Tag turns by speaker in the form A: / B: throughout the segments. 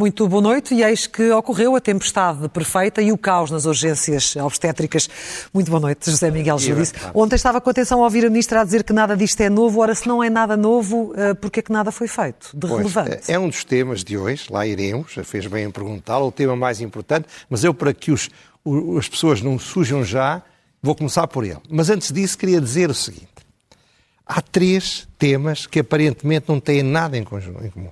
A: Muito boa noite e eis que ocorreu a tempestade perfeita e o caos nas urgências obstétricas. Muito boa noite, José Miguel Judice. Ontem estava com atenção a ouvir a Ministra a dizer que nada disto é novo. Ora, se não é nada novo, eh, porquê é que nada foi feito de pois, relevante?
B: É um dos temas de hoje, lá iremos, fez bem em perguntá-lo, o tema mais importante, mas eu, para que os, as pessoas não sujam já, vou começar por ele. Mas antes disso, queria dizer o seguinte. Há três temas que aparentemente não têm nada em, conjunto, em comum.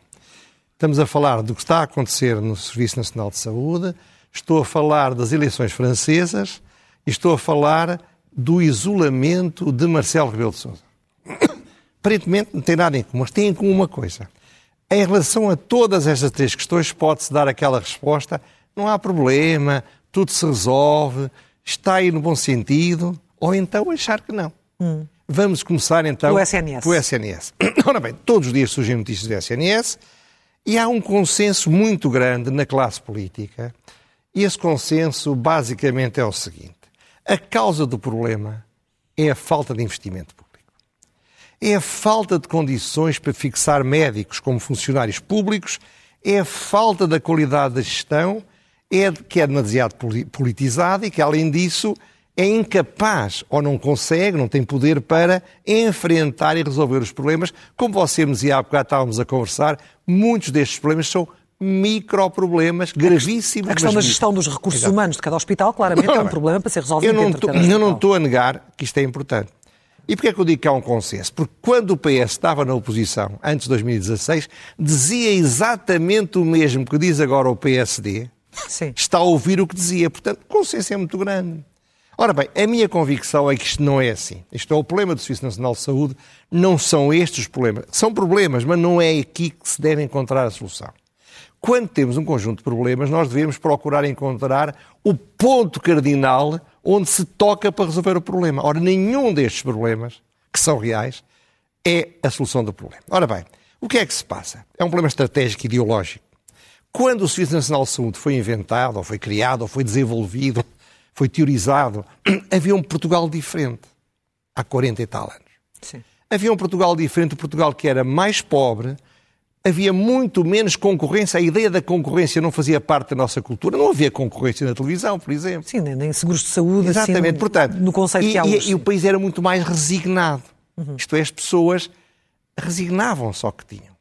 B: Estamos a falar do que está a acontecer no Serviço Nacional de Saúde, estou a falar das eleições francesas e estou a falar do isolamento de Marcelo Rebelo de Sousa. Aparentemente não tem nada em comum, mas tem em comum uma coisa. Em relação a todas estas três questões, pode-se dar aquela resposta: não há problema, tudo se resolve, está aí no bom sentido, ou então achar que não. Hum. Vamos começar então.
A: O SNS.
B: O SNS. Ora bem, todos os dias surgem notícias do SNS e há um consenso muito grande na classe política, e esse consenso basicamente é o seguinte: a causa do problema é a falta de investimento público. É a falta de condições para fixar médicos como funcionários públicos, é a falta da qualidade da gestão, é que é demasiado politizada e que, além disso, é incapaz ou não consegue, não tem poder para enfrentar e resolver os problemas. Como você me dizia há bocado, estávamos a conversar, muitos destes problemas são microproblemas gravíssimos.
A: A questão da gestão dos recursos Exato. humanos de cada hospital, claramente, não, é um problema para ser resolvido.
B: Eu não, tô, eu não estou a negar que isto é importante. E porquê é que eu digo que há um consenso? Porque quando o PS estava na oposição, antes de 2016, dizia exatamente o mesmo que diz agora o PSD. Sim. Está a ouvir o que dizia. Portanto, o consenso é muito grande. Ora bem, a minha convicção é que isto não é assim. Isto é o problema do Serviço Nacional de Saúde, não são estes os problemas. São problemas, mas não é aqui que se deve encontrar a solução. Quando temos um conjunto de problemas, nós devemos procurar encontrar o ponto cardinal onde se toca para resolver o problema. Ora, nenhum destes problemas, que são reais, é a solução do problema. Ora bem, o que é que se passa? É um problema estratégico ideológico. Quando o Serviço Nacional de Saúde foi inventado, ou foi criado, ou foi desenvolvido, foi teorizado, havia um Portugal diferente há 40 e tal anos. Sim. Havia um Portugal diferente, um Portugal que era mais pobre, havia muito menos concorrência. A ideia da concorrência não fazia parte da nossa cultura. Não havia concorrência na televisão, por exemplo.
A: Sim, nem seguros de saúde.
B: Assim, Exatamente.
A: Assim,
B: Portanto,
A: no conceito
B: e,
A: que há
B: hoje. E, e o país era muito mais resignado. Uhum. Isto é, as pessoas resignavam só que tinham.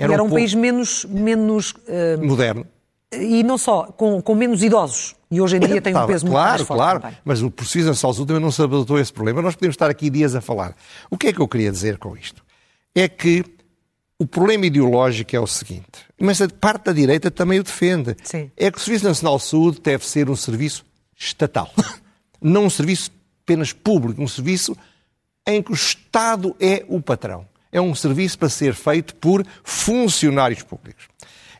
A: Era, era um, um país menos... menos uh...
B: Moderno.
A: E não só, com, com menos idosos. E hoje em dia tem um peso muito
B: claro,
A: mais forte
B: Claro,
A: claro.
B: Mas o Precision Salzul também não se adotou esse problema. Nós podemos estar aqui dias a falar. O que é que eu queria dizer com isto? É que o problema ideológico é o seguinte, mas a parte da direita também o defende. Sim. É que o Serviço Nacional de Saúde deve ser um serviço estatal. Não um serviço apenas público, um serviço em que o Estado é o patrão. É um serviço para ser feito por funcionários públicos.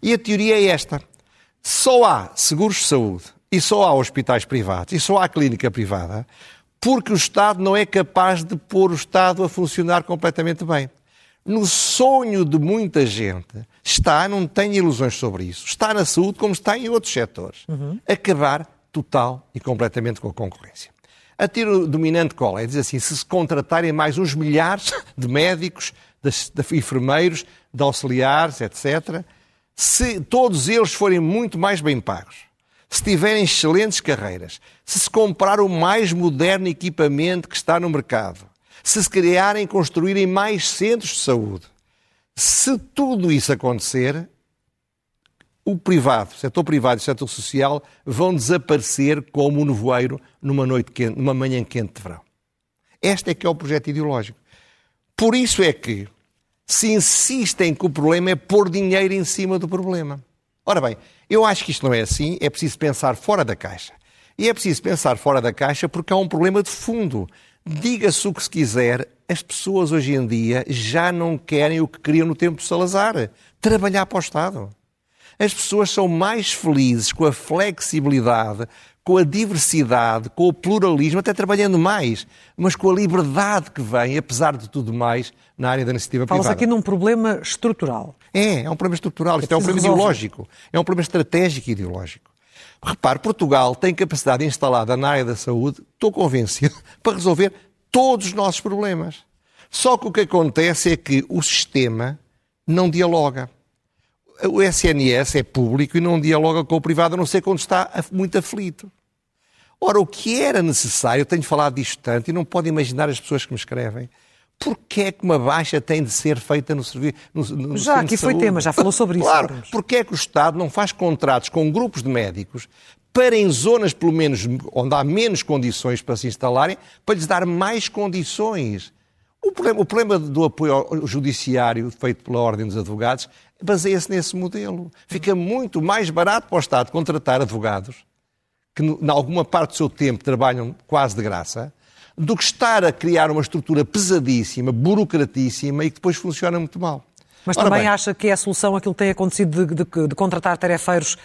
B: E a teoria é esta. Só há seguros de saúde e só há hospitais privados e só há clínica privada porque o Estado não é capaz de pôr o Estado a funcionar completamente bem. No sonho de muita gente está, não tenho ilusões sobre isso, está na saúde como está em outros setores, uhum. acabar total e completamente com a concorrência. A tiro dominante qual é? Diz assim, se se contratarem mais uns milhares de médicos, de, de enfermeiros, de auxiliares, etc., se todos eles forem muito mais bem pagos, se tiverem excelentes carreiras, se se comprar o mais moderno equipamento que está no mercado, se se criarem e construírem mais centros de saúde, se tudo isso acontecer, o privado, o setor privado e o setor social vão desaparecer como um nevoeiro numa noite quente, numa manhã quente de verão. Este é que é o projeto ideológico. Por isso é que se insistem que o problema é pôr dinheiro em cima do problema. Ora bem, eu acho que isto não é assim, é preciso pensar fora da caixa. E é preciso pensar fora da caixa porque há um problema de fundo. Diga-se o que se quiser, as pessoas hoje em dia já não querem o que queriam no tempo de Salazar: trabalhar para o Estado. As pessoas são mais felizes com a flexibilidade, com a diversidade, com o pluralismo, até trabalhando mais, mas com a liberdade que vem, apesar de tudo mais, na área da iniciativa
A: Fala
B: privada.
A: Fala-se aqui num problema estrutural.
B: É, é um problema estrutural, isto é um problema ideológico, é um problema estratégico e ideológico. Repare, Portugal tem capacidade instalada na área da saúde, estou convencido, para resolver todos os nossos problemas. Só que o que acontece é que o sistema não dialoga. O SNS é público e não dialoga com o privado, a não ser quando está muito aflito. Ora, o que era necessário, eu tenho falado disto tanto e não pode imaginar as pessoas que me escrevem, Porquê é que uma baixa tem de ser feita no serviço? No,
A: no já, aqui foi tema, já falou sobre isso.
B: Claro, porquê é que o Estado não faz contratos com grupos de médicos para em zonas, pelo menos, onde há menos condições para se instalarem, para lhes dar mais condições? O problema, o problema do apoio ao judiciário feito pela Ordem dos Advogados baseia-se nesse modelo. Fica muito mais barato para o Estado contratar advogados que, em alguma parte do seu tempo, trabalham quase de graça, do que estar a criar uma estrutura pesadíssima, burocratíssima e que depois funciona muito mal.
A: Mas Ora também bem, acha que é a solução aquilo que tem acontecido de, de, de contratar tarefeiros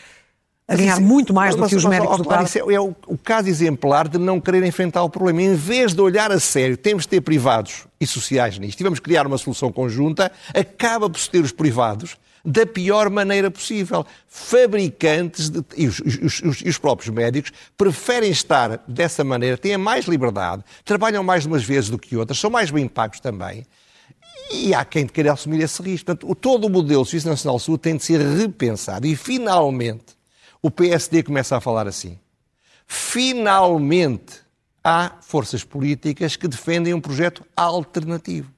A: a ganhar muito mais do que os médicos do claro,
B: Isso é, é o, o, caso exemplar de não querer enfrentar o problema. Em vez de olhar a sério, temos de ter privados e sociais nisto, e vamos criar uma solução conjunta, acaba por ter os privados da pior maneira possível. Fabricantes de, e, os, os, os, os, próprios médicos preferem estar dessa maneira, têm mais liberdade, trabalham mais umas vezes do que outras, são mais bem pagos também. E há quem queira assumir esse risco. Portanto, todo o modelo Suíço Nacional Sul tem de ser repensado. E, finalmente, o PSD começa a falar assim. Finalmente, há forças políticas que defendem um projeto alternativo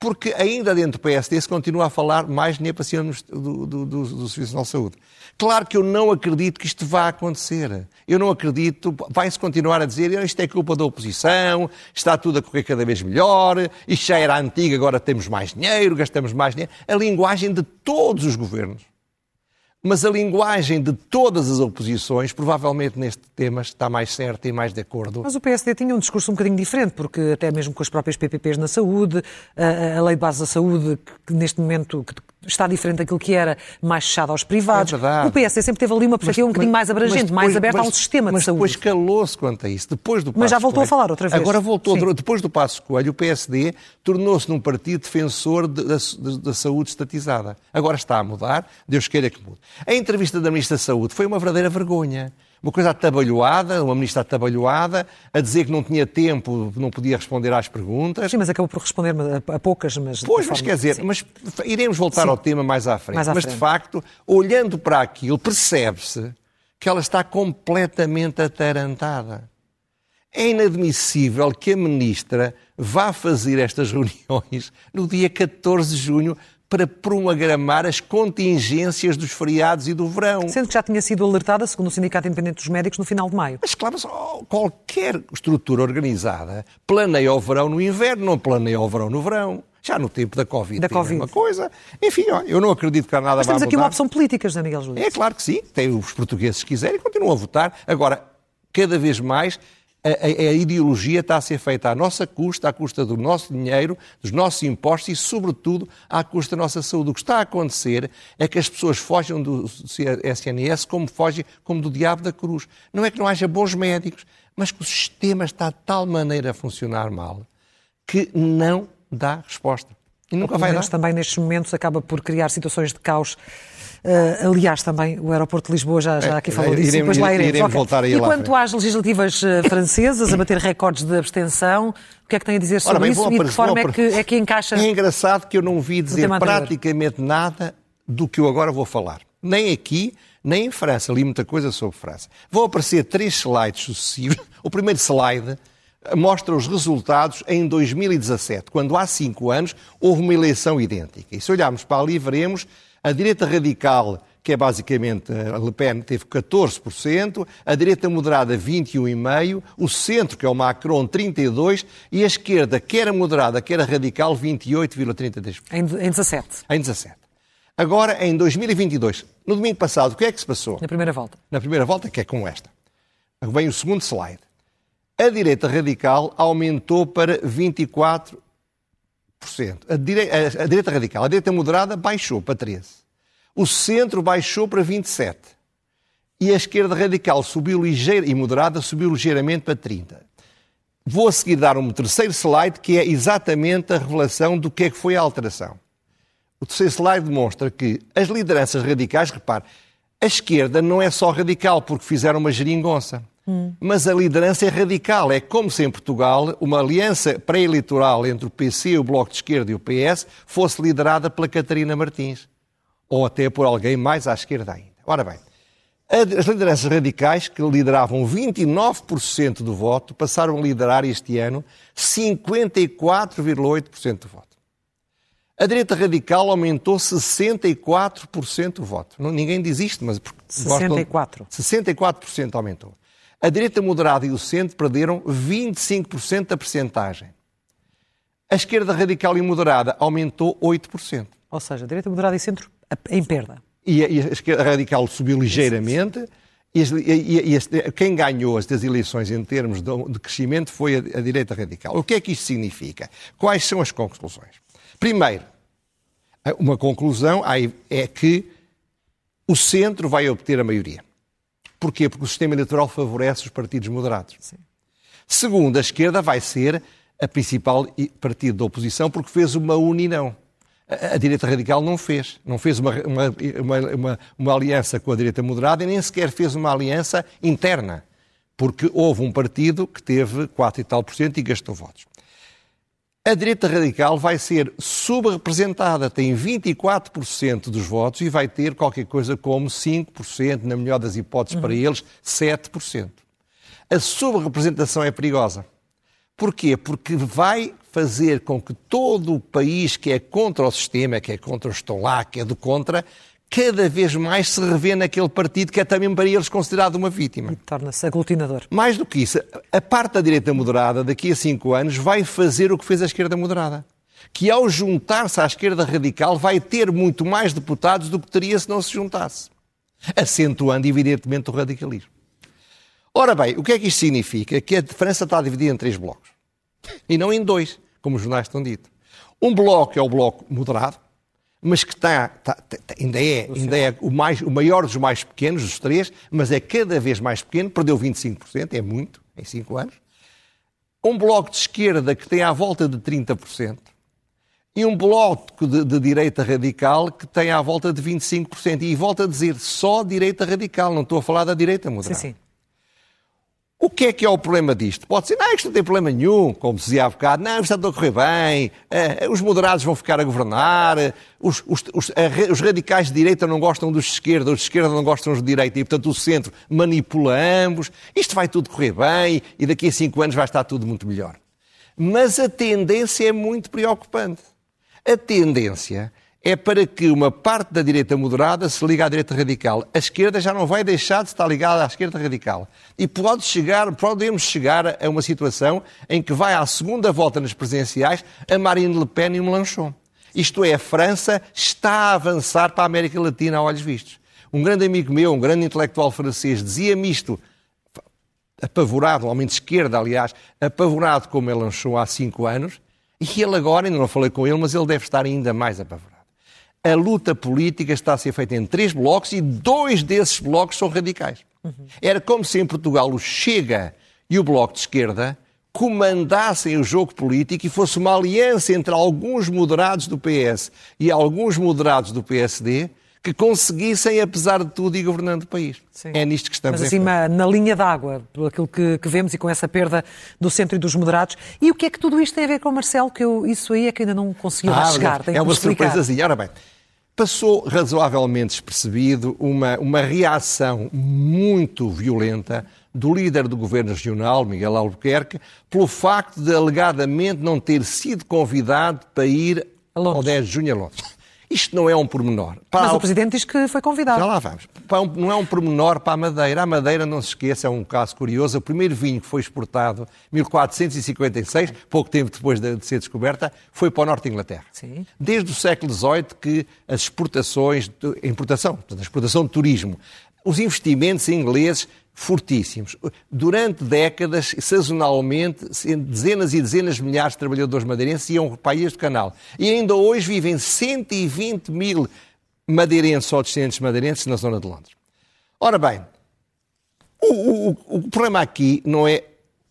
B: porque ainda dentro do PSD se continua a falar mais cima do, do, do, do Serviço Nacional de Saúde. Claro que eu não acredito que isto vá acontecer. Eu não acredito, vai-se continuar a dizer isto é culpa da oposição, está tudo a correr cada vez melhor, isto já era antigo, agora temos mais dinheiro, gastamos mais dinheiro. A linguagem de todos os governos mas a linguagem de todas as oposições, provavelmente neste tema, está mais certa e mais de acordo.
A: Mas o PSD tinha um discurso um bocadinho diferente, porque até mesmo com as próprias PPPs na saúde, a, a lei de base da saúde, que neste momento está diferente daquilo que era, mais fechado aos privados. É o PSD sempre teve ali uma perspectiva um bocadinho mais abrangente, depois, mais aberta mas, a um sistema de saúde.
B: Mas depois calou-se quanto a isso. Depois do
A: mas já voltou
B: Coelho,
A: a falar outra vez.
B: Agora voltou. Sim. Depois do Passo Coelho, o PSD tornou-se num partido defensor de, da, da saúde estatizada. Agora está a mudar, Deus queira que mude. A entrevista da Ministra da Saúde foi uma verdadeira vergonha uma coisa atabalhoada, uma ministra atabalhoada, a dizer que não tinha tempo, não podia responder às perguntas.
A: Sim, mas acabou por responder a, poucas, mas...
B: Pois, mas quer dizer, mas iremos voltar Sim. ao tema mais à frente. Mais à mas, frente. de facto, olhando para aquilo, percebe-se que ela está completamente atarantada. É inadmissível que a ministra vá fazer estas reuniões no dia 14 de junho para programar as contingências dos feriados e do verão.
A: Sendo que já tinha sido alertada, segundo o Sindicato Independente dos Médicos, no final de maio.
B: Mas claro, mas, oh, qualquer estrutura organizada planeia o verão no inverno, não planeia o verão no verão. Já no tempo da Covid, da COVID. uma coisa. Enfim, ó, eu não acredito que há nada
A: Mas temos
B: aqui
A: uma opção política, José Miguel Júlio.
B: É claro que sim. Tem os portugueses que quiserem continuam a votar. Agora, cada vez mais a, a, a, ideologia está a ser feita à nossa custa, à custa do nosso dinheiro, dos nossos impostos e, sobretudo, à custa da nossa saúde. O que está a acontecer é que as pessoas fogem do SNS como fogem como do diabo da cruz. Não é que não haja bons médicos, mas que o sistema está de tal maneira a funcionar mal que não dá resposta. E nunca vai dar.
A: também nestes momentos acaba por criar situações de caos Uh, aliás, também o aeroporto de Lisboa já, já aqui falou é, disso.
B: Iremos, depois lá iremos. iremos voltar
A: e quanto às legislativas uh, francesas, a bater recordes de abstenção, o que é que tem a dizer sobre bem, isso e de que forma é que, é que encaixa?
B: É engraçado que eu não vi dizer praticamente nada do que eu agora vou falar. Nem aqui, nem em França. Li muita coisa sobre França. Vão aparecer três slides sucessivos. O primeiro slide mostra os resultados em 2017, quando há cinco anos houve uma eleição idêntica. E se olharmos para ali, veremos a direita radical, que é basicamente a Le Pen, teve 14%, a direita moderada 21,5%, o centro, que é o Macron, 32%, e a esquerda, quer a moderada, quer a radical, 28,33%.
A: Em, em 17.
B: Em 17. Agora, em 2022, no domingo passado, o que é que se passou?
A: Na primeira volta.
B: Na primeira volta, que é como esta. Vem o segundo slide. A direita radical aumentou para 24%. A, a direita radical, a direita moderada baixou para 13%. O centro baixou para 27%. E a esquerda radical subiu ligeira e moderada subiu ligeiramente para 30%. Vou a seguir dar um terceiro slide que é exatamente a revelação do que é que foi a alteração. O terceiro slide demonstra que as lideranças radicais, repare, A esquerda não é só radical porque fizeram uma geringonça. Hum. Mas a liderança é radical. É como se em Portugal uma aliança pré-eleitoral entre o PC, o Bloco de Esquerda e o PS fosse liderada pela Catarina Martins. Ou até por alguém mais à esquerda ainda. Ora bem, as lideranças radicais, que lideravam 29% do voto, passaram a liderar este ano 54,8% do voto. A direita radical aumentou 64% do voto. Não, ninguém diz isto, mas...
A: 64%.
B: 64% aumentou. A direita moderada e o centro perderam 25% da percentagem. A esquerda radical e moderada aumentou 8%.
A: Ou seja, a direita moderada e centro em perda.
B: E a, e a esquerda radical subiu ligeiramente. E, e, e, quem ganhou as eleições em termos de, de crescimento foi a, a, direita radical. O que é que isto significa? Quais são as conclusões? Primeiro, uma conclusão é que o centro vai obter a maioria. Porquê? Porque o sistema eleitoral favorece os partidos moderados. Sim. Segundo, a esquerda vai ser a principal partido da oposição porque fez uma união a, direita radical não fez. Não fez uma, uma, uma, uma, aliança com a direita moderada e nem sequer fez uma aliança interna, porque houve um partido que teve 4 e tal por cento e gastou votos. A direita radical vai ser subrepresentada, tem 24% dos votos e vai ter qualquer coisa como 5%, na melhor das hipóteses uhum. para eles, 7%. A subrepresentação é perigosa. Porquê? Porque vai fazer com que todo o país que é contra o sistema, que é contra o estão lá, que é do contra, cada vez mais se revê naquele partido que é também para eles considerado uma vítima.
A: E torna-se aglutinador.
B: Mais do que isso, a parte da direita moderada, daqui a cinco anos, vai fazer o que fez a esquerda moderada. Que ao juntar-se à esquerda radical vai ter muito mais deputados do que teria se não se juntasse. Acentuando, evidentemente, o radicalismo. Ora bem, o que é que isto significa? Que a França está dividida em três blocos. E não em dois, como os jornais estão dito. Um bloco é o bloco moderado, mas que está, está, está ainda é, ainda é o, mais, o maior dos mais pequenos, dos três, mas é cada vez mais pequeno, perdeu 25%, é muito, em 5 anos. Um bloco de esquerda que tem à volta de 30%, e um bloco de, de, direita radical que tem à volta de 25%. E volto a dizer, só direita radical, não estou a falar da direita moderada. Sim, sim. O que é que é o problema disto? Pode ser, não, isto não tem problema nenhum, como dizia há bocado, não, isto está a correr bem, eh, os moderados vão ficar a governar, os, os, os, os, radicais de direita não gostam dos de esquerda, os de esquerda não gostam dos de direita e, portanto, o centro manipula ambos, isto vai tudo correr bem e daqui a cinco anos vai estar tudo muito melhor. Mas a tendência é muito preocupante. A tendência é para que uma parte da direita moderada se ligue à direita radical. A esquerda já não vai deixar de estar ligada à esquerda radical. E pode chegar, podemos chegar a uma situação em que vai à segunda volta nas presidenciais a Marine Le Pen e o Mélenchon. Isto é, a França está a avançar para a América Latina a olhos vistos. Um grande amigo meu, um grande intelectual francês, dizia-me isto, apavorado, um homem de esquerda, aliás, apavorado com o Mélenchon há cinco anos, e ele agora, ainda não falei com ele, mas ele deve estar ainda mais apavorado a luta política está a ser feita em três blocos e dois desses blocos são radicais. Uhum. Era como se em Portugal o Chega e o Bloco de Esquerda comandassem o jogo político e fosse uma aliança entre alguns moderados do PS e alguns moderados do PSD que conseguissem, apesar de tudo, ir governando o país. Sim. É nisto que estamos
A: Mas assim, na linha d'água, pelo aquilo que, que, vemos e com essa perda do centro e dos moderados. E o que é que tudo isto tem a ver com o Marcelo? Que eu, isso aí é que ainda não conseguiu ah, chegar.
B: é uma surpresazinha. Ora bem, passou razoavelmente despercebido uma, uma reação muito violenta do líder do governo regional, Miguel Albuquerque, pelo facto de alegadamente não ter sido convidado para ir ao 10 de junho a Londres. Isto não é um pormenor.
A: Para Mas o Presidente diz que foi convidado.
B: Já lá vamos. Não é um pormenor para a Madeira. A Madeira, não se esqueça, é um caso curioso. O primeiro vinho que foi exportado em 1456, pouco tempo depois de ser descoberta, foi para o norte da Inglaterra. Sim. Desde o século XVIII que as exportações, a importação, a exportação de turismo, os investimentos ingleses fortíssimos. Durante décadas, sazonalmente, dezenas e dezenas de milhares de trabalhadores madeirenses iam para do canal. E ainda hoje vivem 120 mil madeirenses ou descendentes madeirenses na zona de Londres. Ora bem, o, o, o problema aqui não é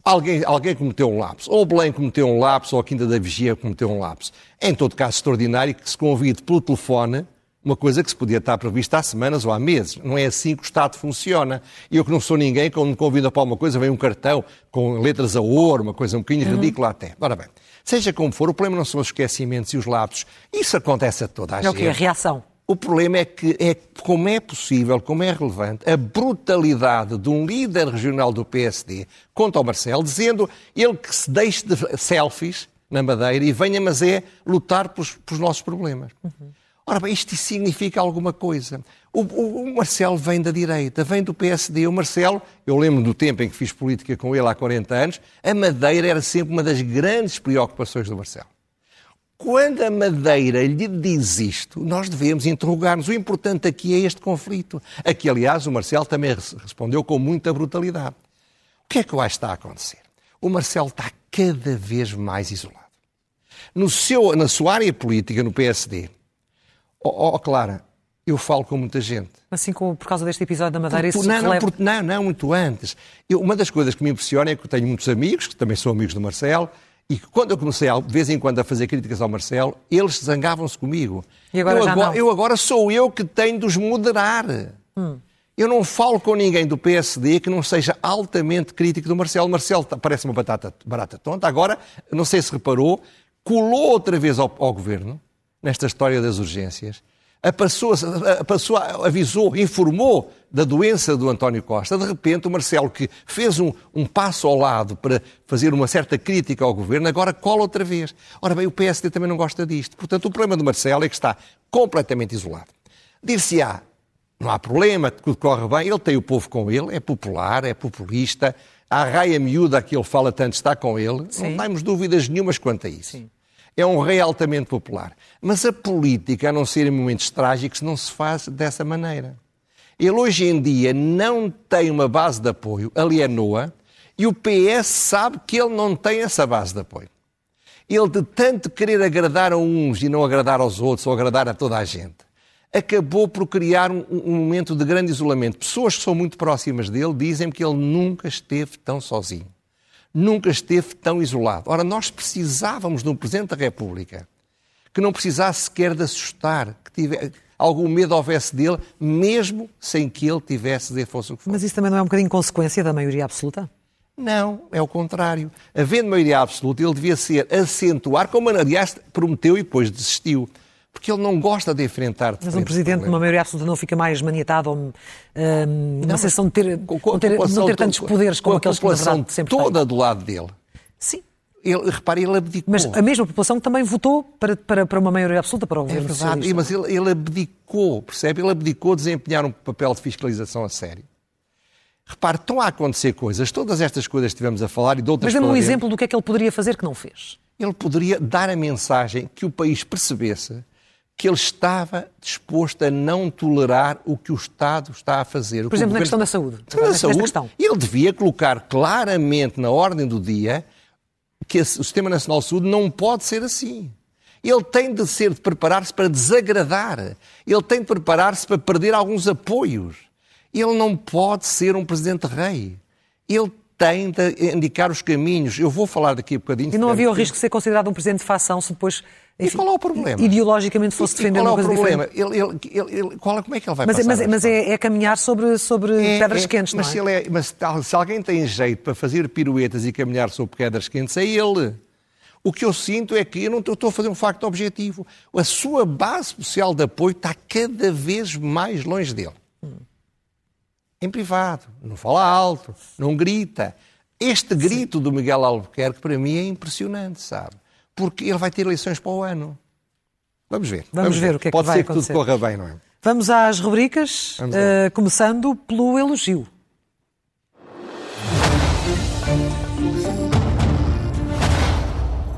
B: alguém, alguém cometeu um lapso, ou Belém cometeu um lapso, ou a Quinta da Vigia cometeu um lapso. Em todo caso, extraordinário que se convide pelo telefone Uma coisa que se podia estar prevista há semanas ou há meses. Não é assim que o Estado funciona. Eu que não sou ninguém, quando me convida para alguma coisa, vem um cartão com letras a ouro, uma coisa um bocadinho uhum. ridícula até. Ora bem, seja como for, o problema não são os esquecimentos e os lapsos. Isso acontece a toda a
A: é
B: gente.
A: É o quê? A reação.
B: O problema é que é como é possível, como é relevante, a brutalidade de um líder regional do PSD contra o Marcelo, dizendo ele que se deixe de selfies na Madeira e venha, mas é lutar pelos, pelos nossos problemas. Uhum. Ora bem, isto significa alguma coisa. O, o, o, Marcelo vem da direita, vem do PSD. O Marcelo, eu lembro do tempo em que fiz política com ele há 40 anos, a Madeira era sempre uma das grandes preocupações do Marcelo. Quando a Madeira lhe diz isto, nós devemos interrogar-nos. O importante aqui é este conflito. Aqui, aliás, o Marcelo também respondeu com muita brutalidade. O que é que vai estar a acontecer? O Marcelo está cada vez mais isolado. No seu, na sua área política, no PSD, ó oh, oh, Clara, eu falo com muita gente.
A: Assim como por causa deste episódio da Madeira, por,
B: isso não, não, por, não, não, muito antes. Eu, uma das coisas que me impressiona é que eu tenho muitos amigos, que também são amigos do Marcelo, e que quando eu comecei, de vez em quando, a fazer críticas ao Marcelo, eles zangavam-se comigo.
A: E agora
B: eu,
A: já
B: agora,
A: não.
B: eu agora sou eu que tenho de os moderar. Hum. Eu não falo com ninguém do PSD que não seja altamente crítico do Marcelo. Marcelo parece uma batata, barata tonta. Agora, não sei se reparou, colou outra vez ao, ao governo, nesta história das urgências, a pessoa, a avisou, informou da doença do António Costa. De repente, o Marcelo, que fez um, um, passo ao lado para fazer uma certa crítica ao governo, agora cola outra vez. Ora bem, o PSD também não gosta disto. Portanto, o problema do Marcelo é que está completamente isolado. Dir-se-á, não há problema, tudo corre bem, ele tem o povo com ele, é popular, é populista, a raia miúda que ele fala tanto está com ele, Sim. não temos dúvidas nenhumas quanto a isso. Sim é um rei altamente popular. Mas a política, a não ser em momentos trágicos, não se faz dessa maneira. Ele hoje em dia não tem uma base de apoio, alienou-a, e o PS sabe que ele não tem essa base de apoio. Ele, de tanto querer agradar a uns e não agradar aos outros, ou agradar a toda a gente, acabou por criar um, um momento de grande isolamento. Pessoas que são muito próximas dele dizem que ele nunca esteve tão sozinho nunca esteve tão isolado. Ora, nós precisávamos de um Presidente da República que não precisasse sequer de assustar, que tivesse, algum medo houvesse dele, mesmo sem que ele tivesse de fosse o que fosse.
A: Mas isso também não é um bocadinho consequência da maioria absoluta?
B: Não, é o contrário. Havendo maioria absoluta, ele devia ser acentuar, como aliás prometeu e depois desistiu porque ele não gosta de enfrentar
A: Mas um presidente de uma maioria absoluta não fica mais maniatado ou um, uma sensação de ter, com, não ter, não ter tantos poderes como aqueles que na verdade sempre
B: toda tem. do lado dele.
A: Sim.
B: Ele, repare, ele abdicou.
A: Mas a mesma população também votou para, para, para uma maioria absoluta para o
B: é
A: governo
B: é verdade, socialista. Mas ele, ele abdicou, percebe? Ele abdicou de desempenhar um papel de fiscalização a sério. Repare, estão a acontecer coisas, todas estas coisas que estivemos a falar e de outras
A: Mas dê-me um exemplo do que é que ele poderia fazer que não fez.
B: Ele poderia dar a mensagem que o país percebesse que ele estava disposto a não tolerar o que o Estado está a fazer.
A: Por exemplo, na questão da saúde. Da
B: saúde questão. Ele devia colocar claramente na ordem do dia que o Sistema Nacional de Saúde não pode ser assim. Ele tem de ser de preparar-se para desagradar. Ele tem de preparar-se para perder alguns apoios. Ele não pode ser um presidente rei. Ele tem de indicar os caminhos. Eu vou falar daqui a bocadinho.
A: E não havia o risco de ser considerado um presidente de facção se depois
B: enfim, e qual é o problema?
A: Ideologicamente fosse defender uma coisa
B: diferente.
A: Qual é
B: o problema? Ele, ele, ele, qual, como é que ele vai
A: mas,
B: passar?
A: Mas, mas é, é, caminhar sobre, sobre é, pedras
B: é,
A: quentes,
B: mas
A: não é?
B: Se, é, mas se alguém tem jeito para fazer piruetas e caminhar sobre pedras quentes, é ele. O que eu sinto é que eu não estou a fazer um facto objetivo. A sua base social de apoio está cada vez mais longe dele. Hum. Em privado, não fala alto, não grita. Este grito Sim. do Miguel Albuquerque, para mim, é impressionante, sabe? Porque ele vai ter eleições para o ano. Vamos ver.
A: Vamos, vamos ver, ver, o que é
B: Pode
A: que vai
B: acontecer. Pode ser que tudo corra bem, não é?
A: Vamos às rubricas, uh, começando pelo elogio.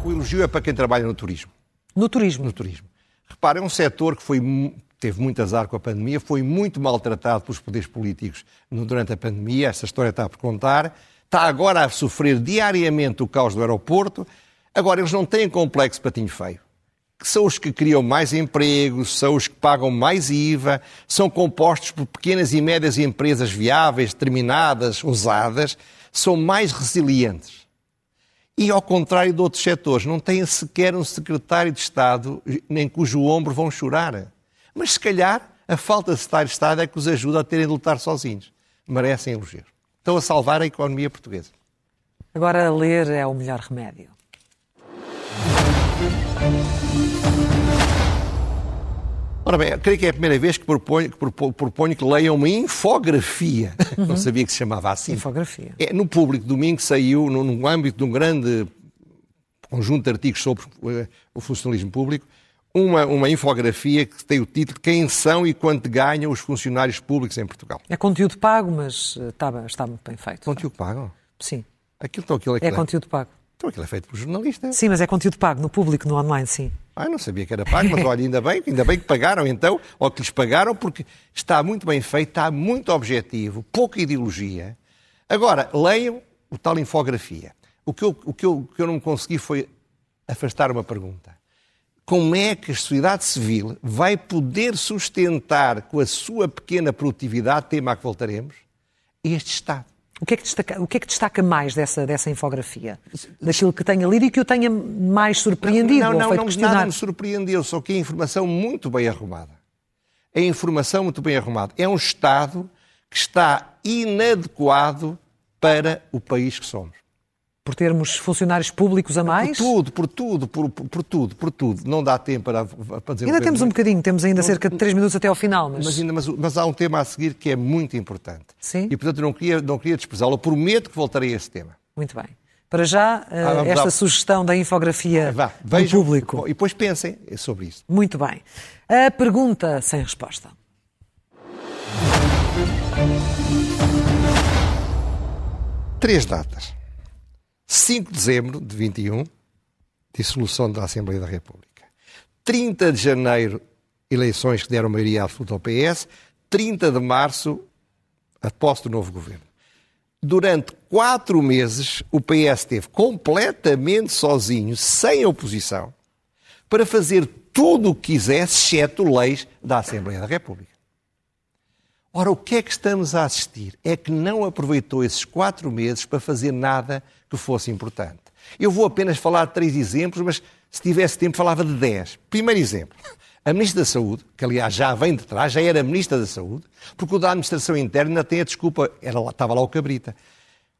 B: O elogio é para quem trabalha no turismo.
A: No turismo?
B: No turismo. Repara, é um setor que foi, teve muito azar com a pandemia, foi muito maltratado pelos poderes políticos durante a pandemia, essa história está por contar, está agora a sofrer diariamente o caos do aeroporto, Agora, eles não têm complexo patinho feio. São os que criam mais empregos, são os que pagam mais IVA, são compostos por pequenas e médias empresas viáveis, determinadas, ousadas, são mais resilientes. E ao contrário de outros setores, não têm sequer um secretário de Estado em cujo ombro vão chorar. Mas se calhar a falta de estar Estado é que os ajuda a terem de lutar sozinhos. Merecem elogio. Estão a salvar a economia portuguesa.
A: Agora ler é o melhor remédio.
B: Ora bem, creio que é a primeira vez que proponho que, proponho que leiam uma infografia. Uhum. Não sabia que se chamava assim.
A: Infografia.
B: É, no público, domingo saiu, no, no âmbito de um grande conjunto de artigos sobre uh, o funcionalismo público, uma, uma infografia que tem o título Quem são e quanto ganham os funcionários públicos em Portugal.
A: É conteúdo pago, mas está, eh, está muito bem feito.
B: Conteúdo pago?
A: Sim.
B: Aquilo, então, aquilo
A: é, é conteúdo pago.
B: Então aquilo é feito por jornalistas.
A: Sim, mas é conteúdo pago, no público, no online, sim.
B: Ah, não sabia que era pago, mas olha, ainda bem, ainda bem que pagaram então, ou que lhes pagaram, porque está muito bem feito, está muito objetivo, pouca ideologia. Agora, leiam o tal infografia. O que eu, o que eu, o que eu não consegui foi afastar uma pergunta como é que a sociedade civil vai poder sustentar com a sua pequena produtividade, tema a que voltaremos, este Estado?
A: O que, é que destaca, o que é que destaca mais dessa, dessa infografia? Daquilo que tenha lido e que o tenha mais surpreendido?
B: Não, não,
A: não,
B: não nada me surpreendeu, só que é informação muito bem arrumada. É informação muito bem arrumada. É um Estado que está inadequado para o país que somos.
A: Por termos funcionários públicos a mais?
B: Por tudo, por tudo, por, por tudo, por tudo. Não dá tempo para, para dizer
A: Ainda temos um bocadinho, temos ainda cerca de três minutos até ao final. Mas...
B: Mas, ainda, mas, mas, há um tema a seguir que é muito importante.
A: Sim.
B: E, portanto, não queria, não queria desprezá-lo. Prometo que voltarei a esse tema.
A: Muito bem. Para já, ah, esta lá. sugestão da infografia Vá, vejam, do público.
B: E depois pensem sobre isso.
A: Muito bem. A pergunta sem resposta.
B: Três datas. 5 de dezembro de 21, dissolução da Assembleia da República. 30 de janeiro, eleições que deram maioria absoluta ao PS. 30 de março, a posse do novo governo. Durante quatro meses, o PS esteve completamente sozinho, sem oposição, para fazer tudo o que quisesse, exceto leis da Assembleia da República. Ora, o que é que estamos a assistir? É que não aproveitou esses quatro meses para fazer nada que fosse importante. Eu vou apenas falar de três exemplos, mas se tivesse tempo falava de dez. Primeiro exemplo. A Ministra da Saúde, que aliás já vem de trás, já era Ministra da Saúde, porque o da Administração Interna tem a desculpa, era lá, estava lá o Cabrita.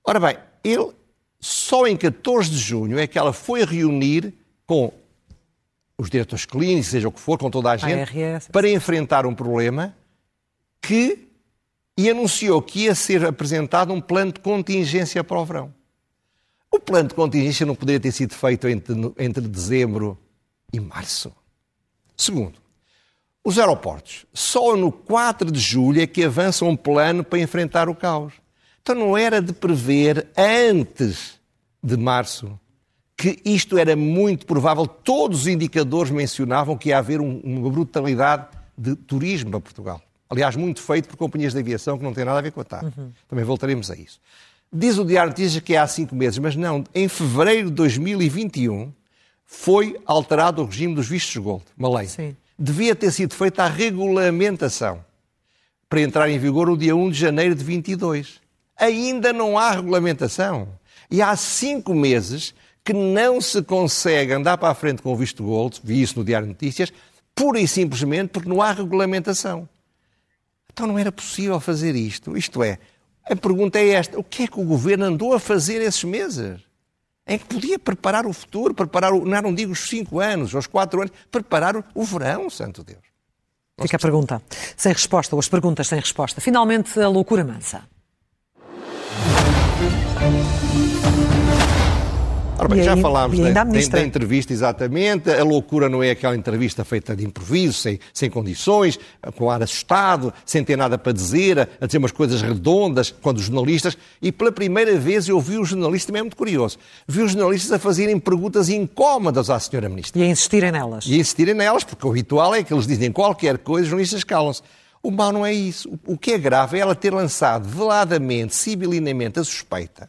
B: Ora bem, ele, só em 14 de junho é que ela foi reunir com os diretores clínicos, seja o que for, com toda a gente, para enfrentar um problema que e anunciou que ia ser apresentado um plano de contingência para o verão. O plano de contingência não poderia ter sido feito entre, entre dezembro e março. Segundo, os aeroportos. Só no 4 de julho é que avança um plano para enfrentar o caos. Então não era de prever antes de março que isto era muito provável. Todos os indicadores mencionavam que ia haver um, uma brutalidade de turismo para Portugal. Aliás, muito feito por companhias de aviação que não têm nada a ver com a TAP. Uhum. Também voltaremos a isso. Diz o Diário Notícias que é há cinco meses, mas não. Em fevereiro de 2021 foi alterado o regime dos vistos gold, uma lei.
A: Sim.
B: Devia ter sido feita a regulamentação para entrar em vigor no dia 1 de janeiro de 22. Ainda não há regulamentação. E há cinco meses que não se consegue andar para a frente com o visto gold, vi isso no Diário Notícias, pura e simplesmente porque não há regulamentação. Então não era possível fazer isto. Isto é, a pergunta é esta: o que é que o governo andou a fazer esses meses? Em que podia preparar o futuro, preparar, o, não, não digo os cinco anos, os quatro anos, preparar o verão, santo Deus.
A: Fica a pergunta sem resposta, ou as perguntas sem resposta. Finalmente, a loucura mansa.
B: Ora bem, já falámos da, da, entrevista exatamente. A loucura não é aquela entrevista feita de improviso, sem, sem condições, com ar assustado, sem ter nada para dizer, a, a dizer umas coisas redondas, quando os jornalistas. E pela primeira vez eu vi os jornalistas, também é muito curioso, vi os jornalistas a fazerem perguntas incómodas à senhora Ministra.
A: E a insistirem nelas.
B: E a insistirem nelas, porque o habitual é que eles dizem qualquer coisa, os jornalistas calam-se. O mal não é isso. O que é grave é ela ter lançado veladamente, sibilinamente, a suspeita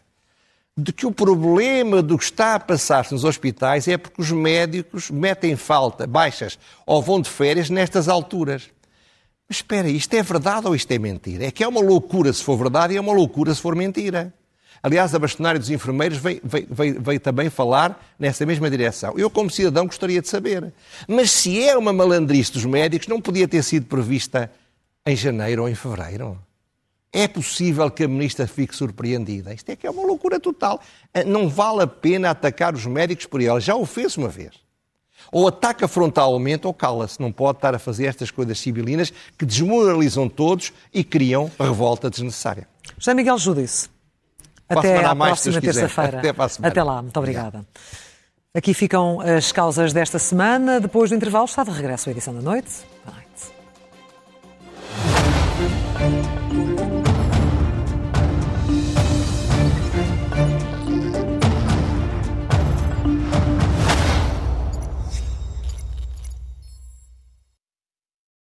B: de que o problema do que está a passar-se nos hospitais é porque os médicos metem falta, baixas ou vão de férias nestas alturas. Mas espera, isto é verdade ou isto é mentira? É que é uma loucura se for verdade e é uma loucura se for mentira. Aliás, a bastonária dos enfermeiros veio, veio, veio, veio, também falar nessa mesma direção. Eu, como cidadão, gostaria de saber. Mas se é uma malandrice dos médicos, não podia ter sido prevista em janeiro ou em fevereiro? É possível que a ministra fique surpreendida. Isto é que é uma loucura total. Eh, não vale a pena atacar os médicos por ela. Já o fez uma vez. Ou ataca frontalmente ou cala-se. Não pode estar a fazer estas coisas civilinas que desmoralizam todos e criam revolta desnecessária.
A: José Miguel Judice. Até à próxima terça-feira.
B: Até,
A: Até lá. Muito obrigada. Obrigado. Aqui ficam as causas desta semana. Depois do intervalo, está de regresso à edição da noite.